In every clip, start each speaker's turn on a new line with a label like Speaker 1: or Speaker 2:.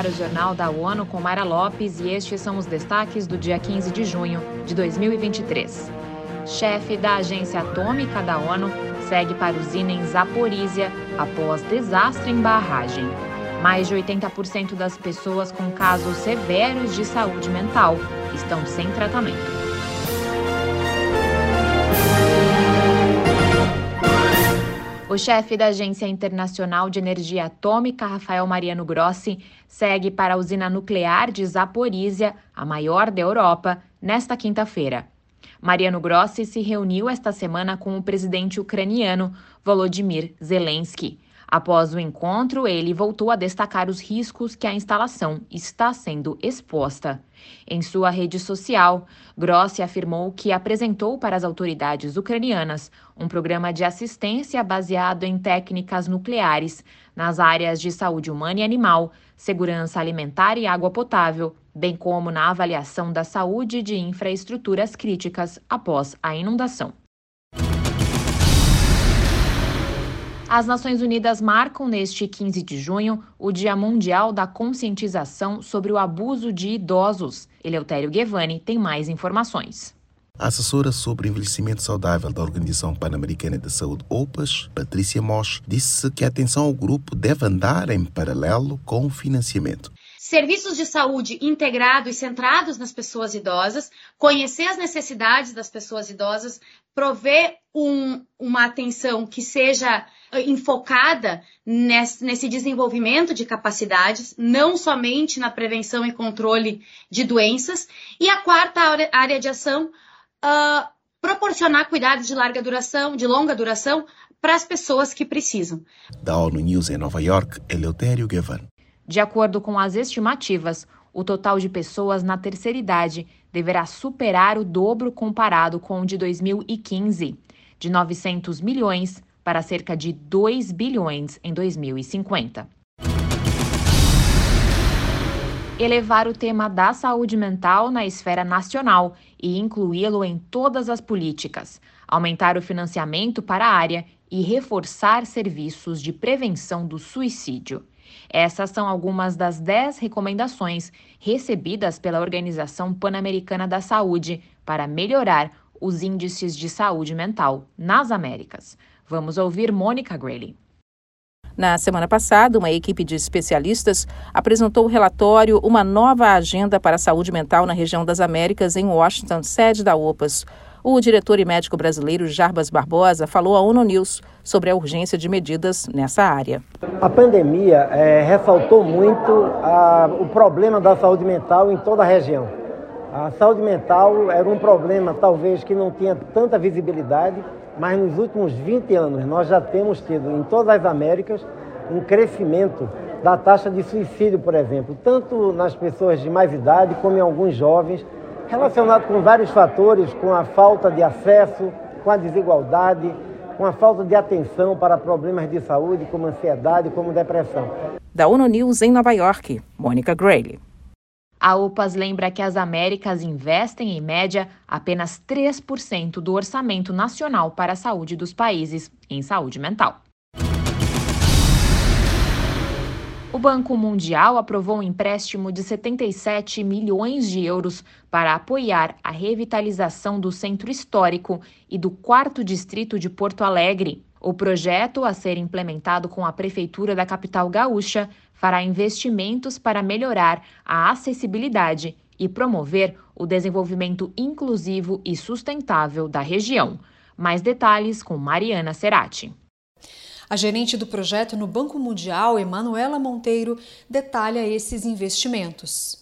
Speaker 1: ar o Jornal da ONU com Mara Lopes e estes são os destaques do dia 15 de junho de 2023. Chefe da Agência Atômica da ONU segue para usina em Zaporizhia após desastre em barragem. Mais de 80% das pessoas com casos severos de saúde mental estão sem tratamento. O chefe da Agência Internacional de Energia Atômica, Rafael Mariano Grossi, segue para a usina nuclear de Zaporizhia, a maior da Europa, nesta quinta-feira. Mariano Grossi se reuniu esta semana com o presidente ucraniano Volodymyr Zelensky. Após o encontro, ele voltou a destacar os riscos que a instalação está sendo exposta. Em sua rede social, Grossi afirmou que apresentou para as autoridades ucranianas um programa de assistência baseado em técnicas nucleares nas áreas de saúde humana e animal, segurança alimentar e água potável, bem como na avaliação da saúde de infraestruturas críticas após a inundação. As Nações Unidas marcam neste 15 de junho o Dia Mundial da Conscientização sobre o Abuso de Idosos. Eleutério Guevani tem mais informações.
Speaker 2: A assessora sobre envelhecimento saudável da Organização Pan-Americana de Saúde, OPAS, Patrícia Mosch, disse que a atenção ao grupo deve andar em paralelo com o financiamento
Speaker 3: serviços de saúde integrados e centrados nas pessoas idosas, conhecer as necessidades das pessoas idosas, prover um, uma atenção que seja eh, enfocada nesse, nesse, desenvolvimento de capacidades, não somente na prevenção e controle de doenças. E a quarta área de ação, uh, proporcionar cuidados de larga duração, de longa duração, para as pessoas que precisam.
Speaker 2: Da ONU News em Nova York, Eleutério Gavan.
Speaker 1: De acordo com as estimativas, o total de pessoas na terceira idade deverá superar o dobro comparado com o de 2015, de 900 milhões para cerca de 2 bilhões em 2050. Elevar o tema da saúde mental na esfera nacional e incluí-lo em todas as políticas, aumentar o financiamento para a área e reforçar serviços de prevenção do suicídio. Essas são algumas das 10 recomendações recebidas pela Organização Pan-Americana da Saúde para melhorar os índices de saúde mental nas Américas. Vamos ouvir Mônica Grayley.
Speaker 4: Na semana passada, uma equipe de especialistas apresentou o relatório Uma Nova Agenda para a Saúde Mental na Região das Américas, em Washington, sede da OPAS. O diretor e médico brasileiro Jarbas Barbosa falou à ONU News sobre a urgência de medidas nessa área.
Speaker 5: A pandemia é, ressaltou muito a, o problema da saúde mental em toda a região. A saúde mental era um problema, talvez, que não tinha tanta visibilidade, mas nos últimos 20 anos nós já temos tido em todas as Américas um crescimento da taxa de suicídio, por exemplo, tanto nas pessoas de mais idade como em alguns jovens relacionado com vários fatores, com a falta de acesso, com a desigualdade, com a falta de atenção para problemas de saúde, como ansiedade, como depressão.
Speaker 4: Da ONU News em Nova York, Mônica Grayley.
Speaker 1: A UPAS lembra que as Américas investem, em média, apenas 3% do orçamento nacional para a saúde dos países em saúde mental. O Banco Mundial aprovou um empréstimo de 77 milhões de euros para apoiar a revitalização do centro histórico e do quarto distrito de Porto Alegre. O projeto, a ser implementado com a Prefeitura da capital gaúcha, fará investimentos para melhorar a acessibilidade e promover o desenvolvimento inclusivo e sustentável da região. Mais detalhes com Mariana Serati.
Speaker 6: A gerente do projeto no Banco Mundial, Emanuela Monteiro, detalha esses investimentos.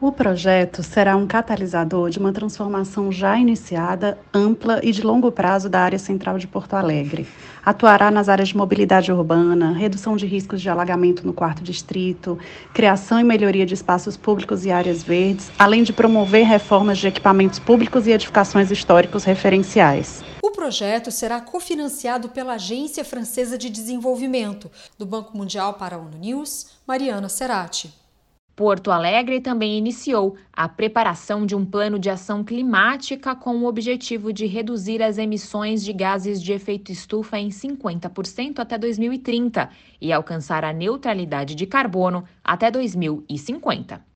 Speaker 7: O projeto será um catalisador de uma transformação já iniciada, ampla e de longo prazo da área central de Porto Alegre. Atuará nas áreas de mobilidade urbana, redução de riscos de alagamento no quarto distrito, criação e melhoria de espaços públicos e áreas verdes, além de promover reformas de equipamentos públicos e edificações históricos referenciais.
Speaker 6: O projeto será cofinanciado pela Agência Francesa de Desenvolvimento, do Banco Mundial para a ONU News, Mariana Serati.
Speaker 1: Porto Alegre também iniciou a preparação de um plano de ação climática com o objetivo de reduzir as emissões de gases de efeito estufa em 50% até 2030 e alcançar a neutralidade de carbono até 2050.